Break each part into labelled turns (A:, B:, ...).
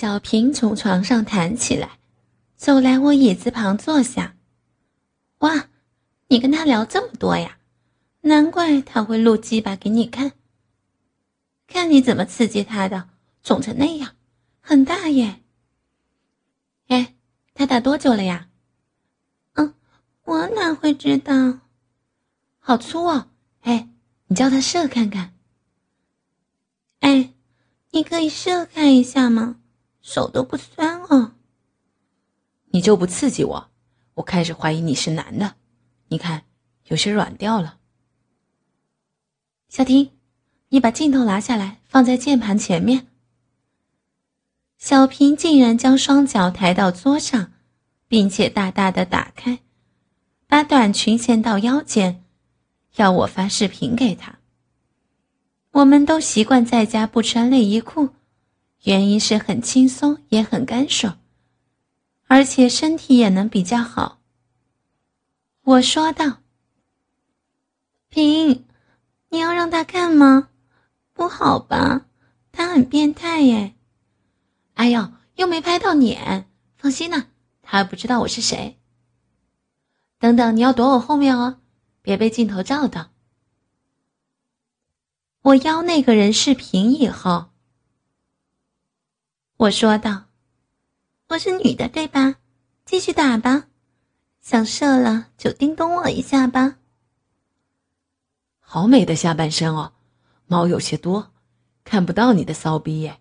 A: 小平从床上弹起来，走来我椅子旁坐下。哇，你跟他聊这么多呀？难怪他会录鸡巴给你看。看你怎么刺激他的，肿成那样，很大耶。哎，他打多久了呀？嗯，我哪会知道？好粗哦！哎，你叫他射看看。哎，你可以射看一下吗？手都不酸啊，
B: 你就不刺激我，我开始怀疑你是男的。你看，有些软掉了。
A: 小婷，你把镜头拿下来，放在键盘前面。小平竟然将双脚抬到桌上，并且大大的打开，把短裙掀到腰间，要我发视频给他。我们都习惯在家不穿内衣裤。原因是很轻松，也很干爽，而且身体也能比较好。我说道：“平，你要让他看吗？不好吧，他很变态耶。”哎呦，又没拍到脸，放心呐，他还不知道我是谁。等等，你要躲我后面哦，别被镜头照到。我邀那个人视频以后。我说道：“我是女的，对吧？继续打吧，想射了就叮咚我一下吧。”
B: 好美的下半身哦，毛有些多，看不到你的骚逼耶。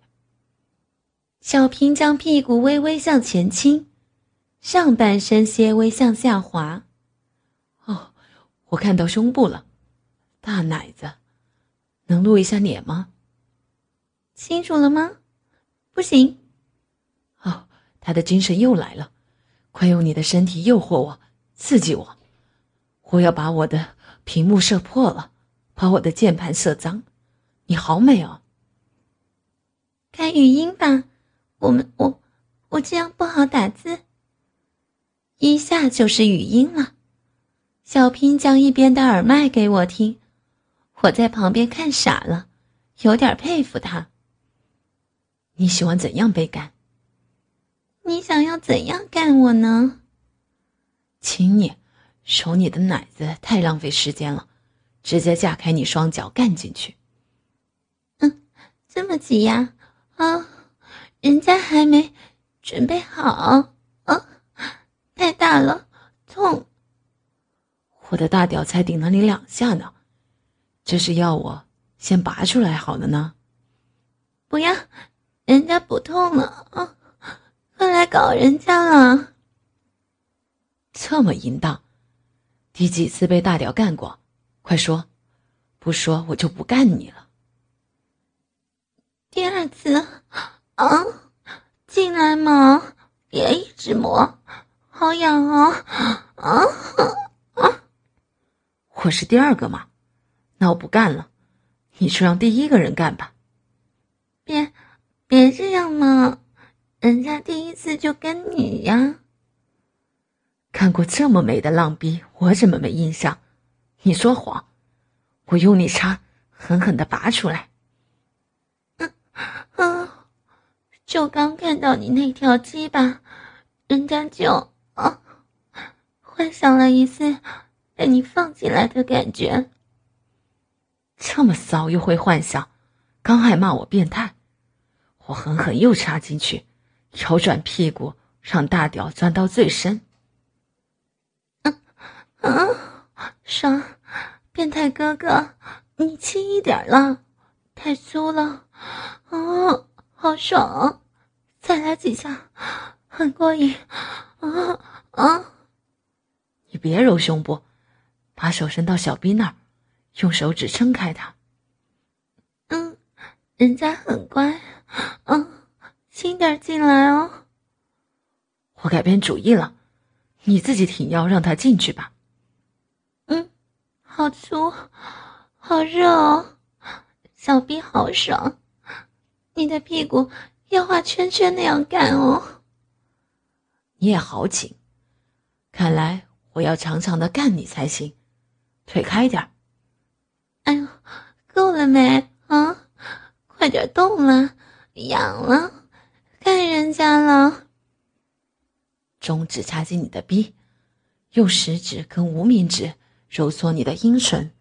A: 小平将屁股微微向前倾，上半身些微向下滑。
B: 哦，我看到胸部了，大奶子，能露一下脸吗？
A: 清楚了吗？不行，
B: 哦，他的精神又来了，快用你的身体诱惑我，刺激我，我要把我的屏幕射破了，把我的键盘射脏。你好美哦！
A: 开语音吧，我们我我这样不好打字。一下就是语音了，小平将一边的耳麦给我听，我在旁边看傻了，有点佩服他。
B: 你喜欢怎样被干？
A: 你想要怎样干我呢？
B: 请你，手你的奶子太浪费时间了，直接架开你双脚干进去。
A: 嗯，这么急呀？啊，人家还没准备好。啊，太大了，痛！
B: 我的大屌才顶了你两下呢，这是要我先拔出来好了呢？
A: 不要。人家不痛了啊！快来搞人家了！
B: 这么淫荡，第几次被大屌干过？快说，不说我就不干你了。
A: 第二次啊，进来嘛，别一直磨，好痒啊！啊啊！
B: 我是第二个嘛，那我不干了，你去让第一个人干吧。
A: 别。别这样嘛，人家第一次就跟你呀。
B: 看过这么美的浪逼，我怎么没印象？你说谎，我用力插狠狠的拔出来。
A: 嗯啊，就刚看到你那条鸡巴，人家就啊，幻想了一次被你放进来的感觉。
B: 这么骚又会幻想，刚还骂我变态。我狠狠又插进去，调转屁股，让大屌钻到最深。
A: 嗯嗯，爽！变态哥哥，你轻一点了，太粗了。啊，好爽！再来几下，很过瘾。啊啊！
B: 你别揉胸部，把手伸到小臂那儿，用手指撑开它。
A: 嗯，人家很乖。嗯，轻点进来哦。
B: 我改变主意了，你自己挺腰让他进去吧。
A: 嗯，好粗，好热哦，小臂好爽，你的屁股要画圈圈那样干哦。
B: 你也好紧，看来我要长长的干你才行。腿开点
A: 哎呦，够了没啊？快点动了，痒了，看人家了。
B: 中指插进你的逼，用食指跟无名指揉搓你的阴唇，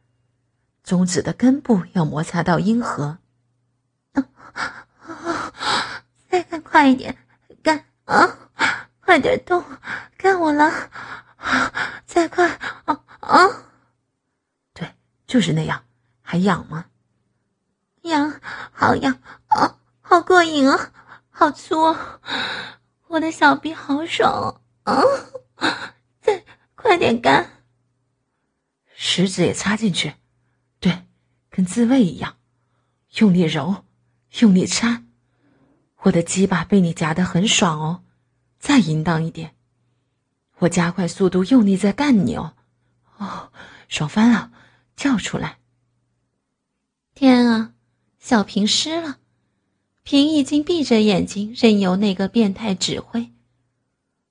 B: 中指的根部要摩擦到阴核。
A: 啊 啊再干快一点，干啊！快点动，干我了！再快啊啊！
B: 对，就是那样，还痒吗？
A: 痒，好痒啊，好过瘾啊，好粗啊！我的小臂好爽啊！再快点干，
B: 食指也插进去，对，跟自慰一样，用力揉，用力插，我的鸡巴被你夹得很爽哦。再淫荡一点，我加快速度，用力在干你哦，哦，爽翻了，叫出来！
A: 天啊，小平湿了，平已经闭着眼睛，任由那个变态指挥。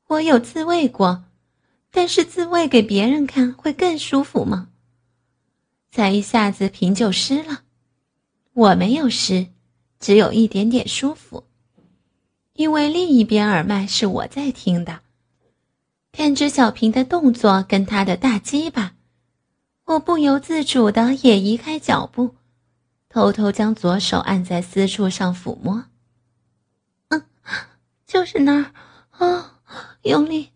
A: 我有自慰过，但是自慰给别人看会更舒服吗？才一下子平就湿了，我没有湿，只有一点点舒服。因为另一边耳麦是我在听的，看着小平的动作跟他的大鸡巴，我不由自主的也移开脚步，偷偷将左手按在私处上抚摸。嗯，就是那儿，哦，用力，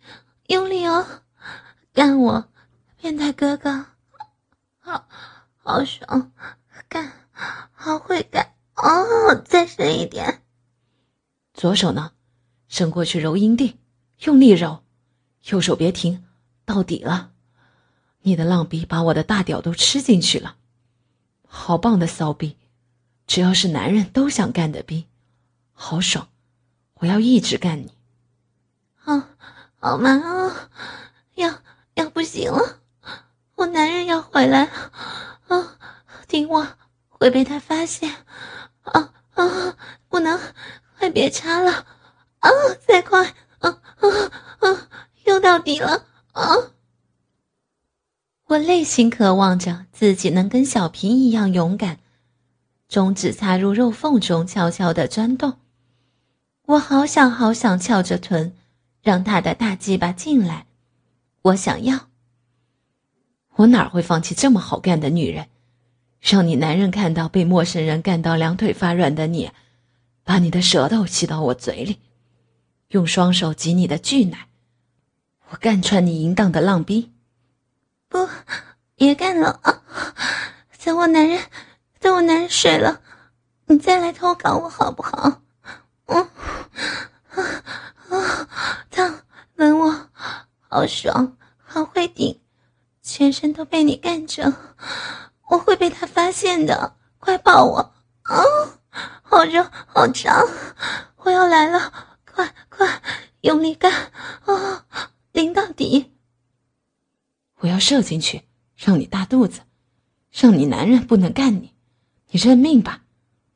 A: 用力哦，干我，变态哥哥，好，好爽，干，好会干，哦，再深一点。
B: 左手呢，伸过去揉阴蒂，用力揉；右手别停，到底了。你的浪逼把我的大屌都吃进去了，好棒的骚逼，只要是男人都想干的逼，好爽！我要一直干你。
A: 啊，好慢啊，要要不行了，我男人要回来了啊！听我，会被他发现啊啊！不能。快别插了，啊！再快，啊啊啊！又到底了，啊！我内心渴望着自己能跟小平一样勇敢，中指插入肉缝中，悄悄的钻动。我好想好想翘着臀，让他的大鸡巴进来。我想要。
B: 我哪会放弃这么好干的女人？让你男人看到被陌生人干到两腿发软的你。把你的舌头吸到我嘴里，用双手挤你的巨奶，我干穿你淫荡的浪逼。
A: 不，别干了啊！等我男人，等我男人睡了，你再来偷搞我好不好？嗯，啊啊，烫，吻我，好爽，好会顶，全身都被你干着，我会被他发现的，快抱我啊！好热，好长，我要来了！快快，用力干啊，淋到底！
B: 我要射进去，让你大肚子，让你男人不能干你，你认命吧，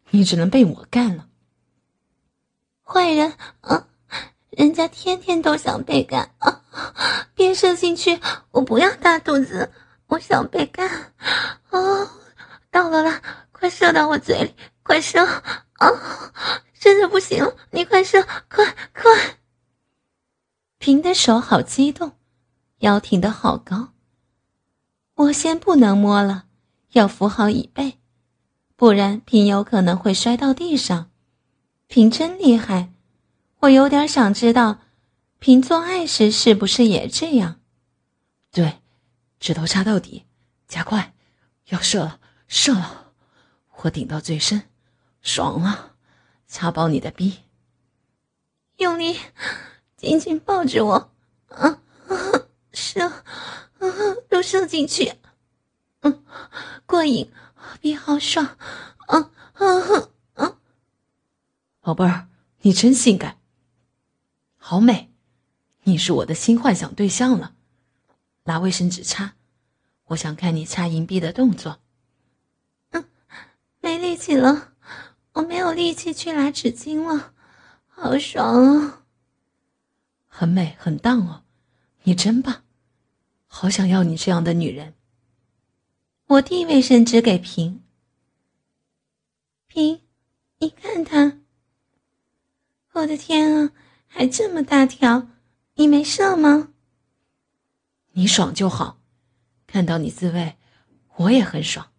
B: 你只能被我干了。
A: 坏人啊，人家天天都想被干啊！别射进去，我不要大肚子，我想被干啊！到了啦，快射到我嘴里！快射啊！真的不行了，你快射，快快！平的手好激动，腰挺得好高。我先不能摸了，要扶好椅背，不然平有可能会摔到地上。平真厉害，我有点想知道，平做爱时是不是也这样？
B: 对，指头插到底，加快，要射了，射了，我顶到最深。爽了，插爆你的逼！
A: 用力，紧紧抱着我，啊啊，射，啊，都射进去，嗯，过瘾，好比好爽，啊啊啊！
B: 宝贝儿，你真性感，好美，你是我的新幻想对象了。拿卫生纸擦，我想看你擦银币的动作。
A: 嗯，没力气了，我没有力气去拿纸巾了，好爽啊！
B: 很美，很荡哦，你真棒，好想要你这样的女人。
A: 我递卫生纸给平，平，你看他。我的天啊，还这么大条！你没射吗？
B: 你爽就好，看到你自慰，我也很爽，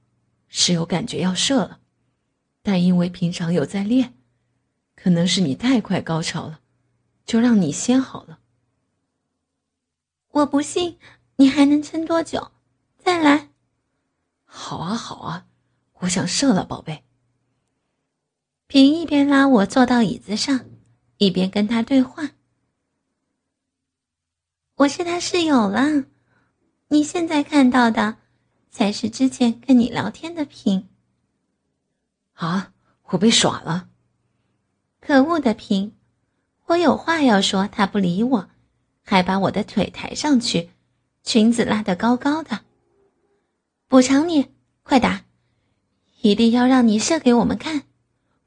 B: 是有感觉要射了，但因为平常有在练，可能是你太快高潮了，就让你先好了。
A: 我不信你还能撑多久，再来。
B: 好啊，好啊，我想射了，宝贝。
A: 平一边拉我坐到椅子上。一边跟他对话，我是他室友了。你现在看到的，才是之前跟你聊天的平。
B: 啊，我被耍了！
A: 可恶的平，我有话要说，他不理我，还把我的腿抬上去，裙子拉得高高的。补偿你，快打！一定要让你射给我们看。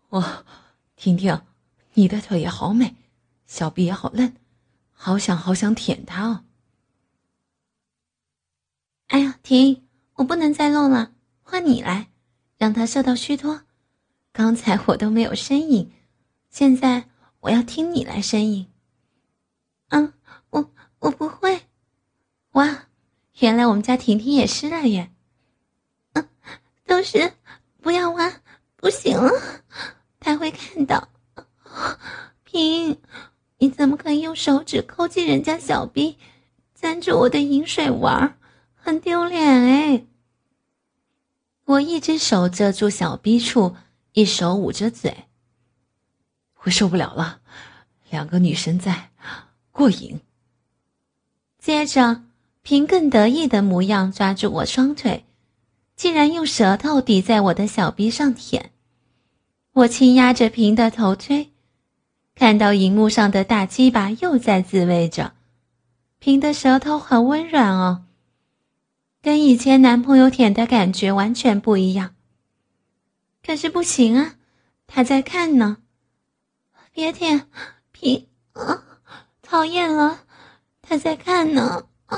B: 我，婷婷。你的腿也好美，小臂也好嫩，好想好想舔它哦！
A: 哎呀，停！我不能再弄了，换你来，让他射到虚脱。刚才我都没有呻吟，现在我要听你来呻吟。嗯，我我不会。哇，原来我们家婷婷也湿了耶！嗯，都是不要挖，不行了，他会看到。平，你怎么可以用手指抠进人家小臂，沾着我的饮水玩，很丢脸哎！我一只手遮住小臂处，一手捂着嘴。
B: 我受不了了，两个女生在，过瘾。
A: 接着，平更得意的模样抓住我双腿，竟然用舌头抵在我的小臂上舔。我轻压着平的头推。看到荧幕上的大鸡巴又在自慰着，平的舌头很温软哦，跟以前男朋友舔的感觉完全不一样。可是不行啊，他在看呢，别舔，平，啊，讨厌了，他在看呢，啊，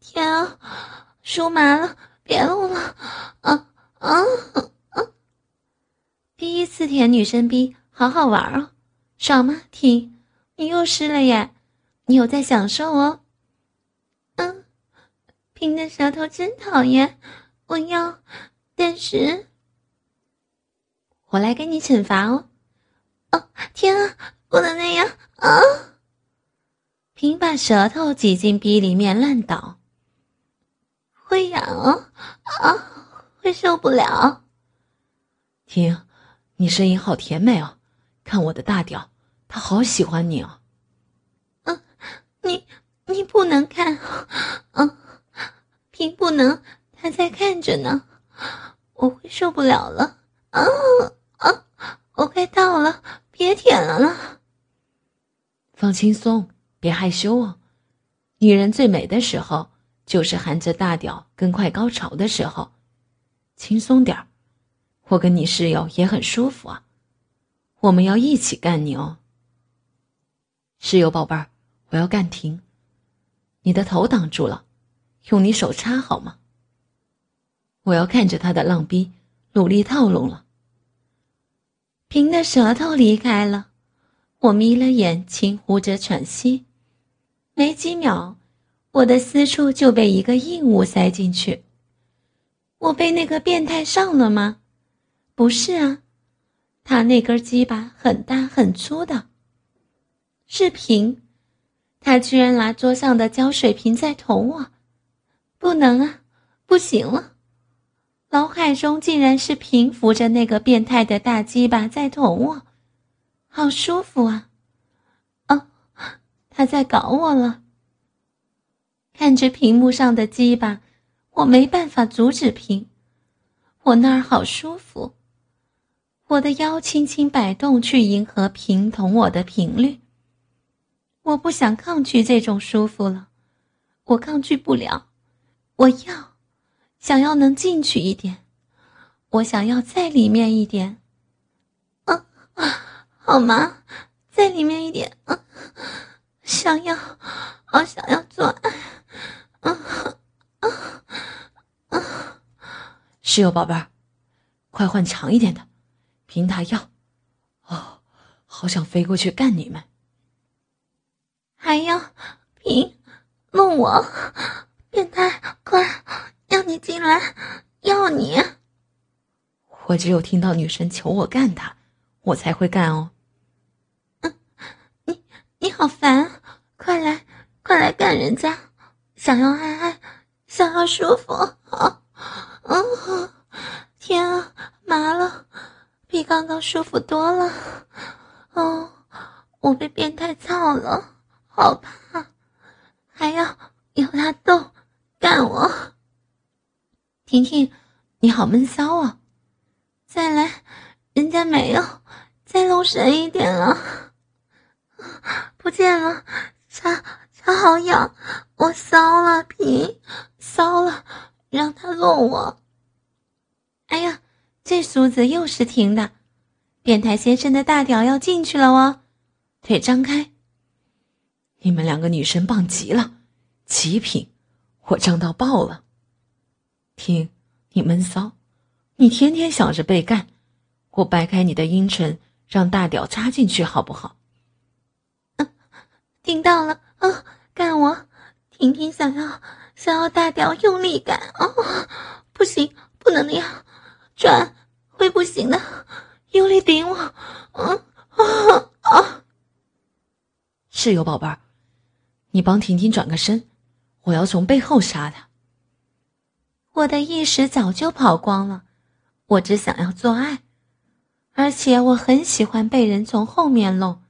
A: 天啊，酥麻了，别弄了，啊啊啊！第一次舔女生逼，好好玩哦。爽吗？婷，你又湿了耶！你有在享受哦。嗯，平的舌头真讨厌，我要，但是，我来给你惩罚哦。哦，天啊，不能那样啊！平把舌头挤进逼里面乱倒，会痒哦，啊，会受不了。
B: 婷，你声音好甜美哦，看我的大屌。他好喜欢你哦。
A: 嗯，你你不能看，嗯，平不能，他在看着呢，我会受不了了，啊啊，我快到了，别舔了了。
B: 放轻松，别害羞哦。女人最美的时候，就是含着大屌跟快高潮的时候，轻松点儿。我跟你室友也很舒服啊，我们要一起干你哦。室友宝贝儿，我要干停，你的头挡住了，用你手插好吗？我要看着他的浪逼，努力套路了。
A: 平的舌头离开了，我眯了眼，轻呼着喘息。没几秒，我的私处就被一个硬物塞进去。我被那个变态上了吗？不是啊，他那根鸡巴很大很粗的。是平，他居然拿桌上的胶水瓶在捅我，不能啊，不行了！脑海中竟然是平扶着那个变态的大鸡巴在捅我，好舒服啊！他在搞我了。看着屏幕上的鸡巴，我没办法阻止屏，我那儿好舒服，我的腰轻轻摆动，去迎合平同我的频率。我不想抗拒这种舒服了，我抗拒不了，我要，想要能进去一点，我想要在里面一点。啊啊，好吗？在里面一点啊，想要，我想要做爱，啊啊
B: 啊！室友宝贝儿，快换长一点的。平他要，哦，好想飞过去干你们！
A: 还要平弄我，变态，快，要你进来，要你！
B: 我只有听到女神求我干他，我才会干哦。
A: 你好烦，快来，快来干人家！想要爱爱，想要舒服，啊，嗯，天啊，麻了！比刚刚舒服多了，哦，我被变态操了，好怕，还要有他动，干我。婷婷，你好闷骚啊！再来，人家没有，再露神一点了，见了，他他好痒，我骚了，皮骚了，让他弄我。哎呀！这梳子又是停的，变态先生的大屌要进去了哦，腿张开。
B: 你们两个女生棒极了，极品，我胀到爆了。听，你闷骚，你天天想着被干，我掰开你的阴唇，让大屌插进去好不好？
A: 嗯，听到了啊，干我，婷婷想要想要大屌用力干哦，不行，不能那样。转会不行的，用力顶我！嗯啊啊！
B: 室友宝贝儿，你帮婷婷转个身，我要从背后杀她。
A: 我的意识早就跑光了，我只想要做爱，而且我很喜欢被人从后面弄，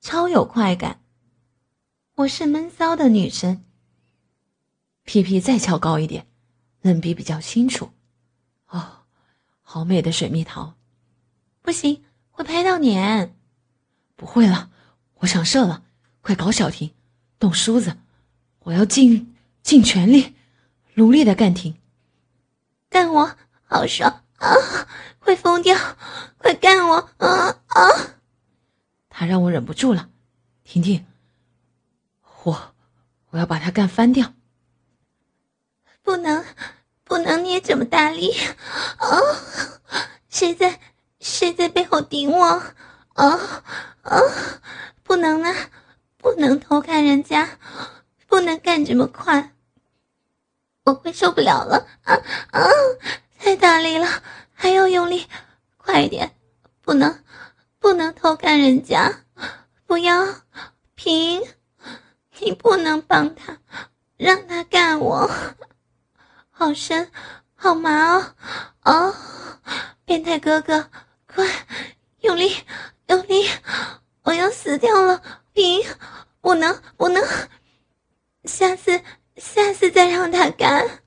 A: 超有快感。我是闷骚的女生，
B: 屁屁再翘高一点，冷比比较清楚。哦。好美的水蜜桃，
A: 不行，会拍到脸。
B: 不会了，我想射了，快搞小婷，动梳子，我要尽尽全力，努力的干婷，
A: 干我，好爽啊！会疯掉，快干我啊啊！
B: 他让我忍不住了，婷婷，我我要把他干翻掉，
A: 不能。不能捏这么大力啊！谁在谁在背后顶我啊啊！不能啊，不能偷看人家，不能干这么快，我会受不了了啊啊！太大力了，还要用力，快一点！不能不能偷看人家，不要平，你不能帮他，让他干我。好深，好麻哦！哦，变态哥哥，快用力，用力！我要死掉了！停，不能，不能！下次，下次再让他干！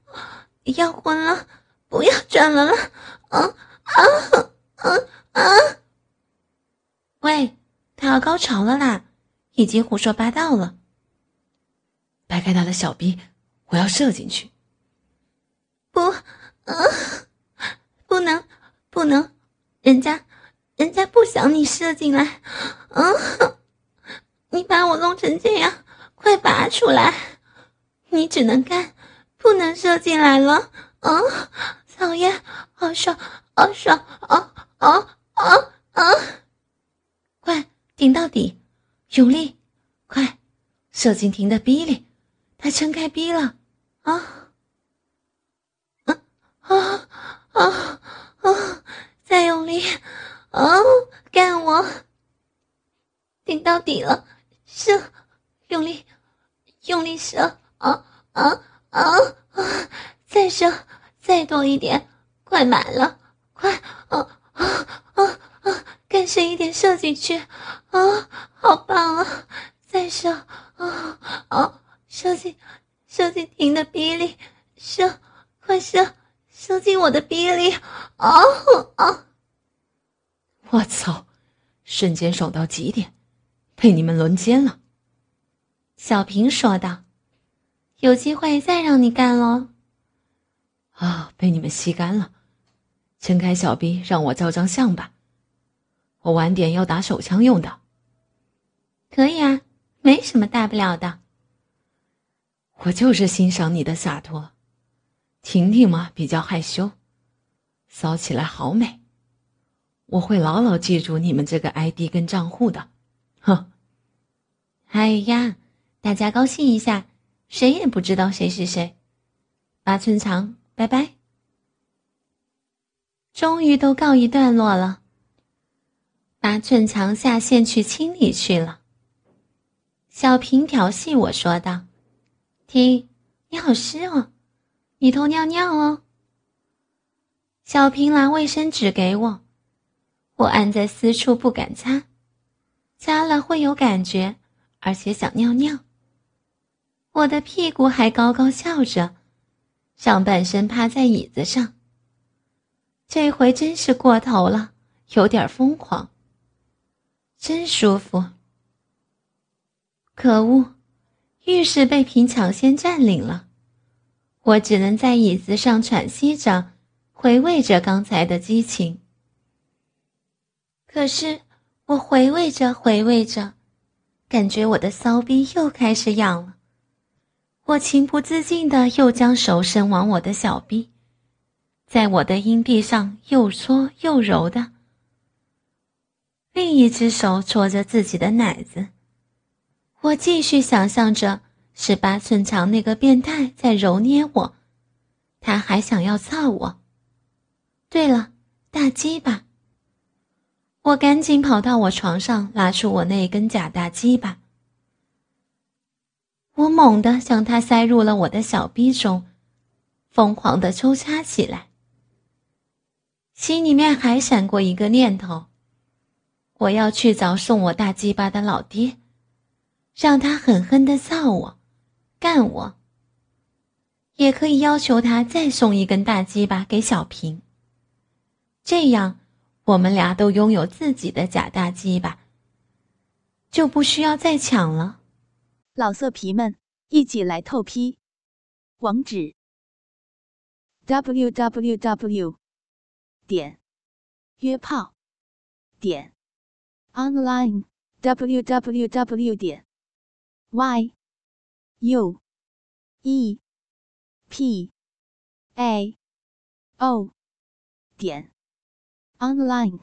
A: 要昏了，不要转了了！啊啊啊啊！喂，他要高潮了啦！已经胡说八道了！
B: 掰开他的小臂，我要射进去。
A: 不，嗯，不能，不能，人家，人家不想你射进来，嗯，你把我弄成这样，快拔出来！你只能干，不能射进来了，嗯，讨厌，好爽，好爽，啊啊啊啊！快顶到底，用力，快射进婷的逼里，他撑开逼了，啊！啊啊啊啊！再用力，啊，干我！顶到底了，射，用力，用力射！啊啊啊啊！再射，再多一点，快满了，快！啊啊啊啊！更深一点，射进去！啊，好棒啊！再射，啊啊！射进，射进婷的鼻里，射，快射！射进我的鼻里，啊啊！
B: 坚守到极点，被你们轮奸了。”
A: 小平说道。“有机会再让你干喽。”
B: 啊，被你们吸干了！撑开小臂，让我照张相吧。我晚点要打手枪用的。
A: 可以啊，没什么大不了的。
B: 我就是欣赏你的洒脱。婷婷嘛，比较害羞，骚起来好美。我会牢牢记住你们这个 ID 跟账户的。哼。
A: 哎呀，大家高兴一下，谁也不知道谁是谁。八寸长，拜拜。终于都告一段落了。八寸长下线去清理去了。小平调戏我说道：“听，你好湿哦，你偷尿尿哦。”小平拿卫生纸给我，我按在私处不敢擦，擦了会有感觉，而且想尿尿。我的屁股还高高翘着，上半身趴在椅子上。这回真是过头了，有点疯狂。真舒服。可恶，浴室被平抢先占领了，我只能在椅子上喘息着，回味着刚才的激情。可是我回味着回味着，感觉我的骚逼又开始痒了。我情不自禁的又将手伸往我的小臂。在我的阴蒂上又搓又揉的，另一只手搓着自己的奶子。我继续想象着十八寸长那个变态在揉捏我，他还想要操我。对了，大鸡巴！我赶紧跑到我床上，拉出我那根假大鸡巴。我猛地将它塞入了我的小逼中，疯狂的抽插起来。心里面还闪过一个念头：我要去找送我大鸡巴的老爹，让他狠狠的造我、干我。也可以要求他再送一根大鸡巴给小平，这样我们俩都拥有自己的假大鸡吧，就不需要再抢了。
C: 老色皮们，一起来透批！网址：w w w。点约炮点 online w w w 点 y u e p a o 点 online。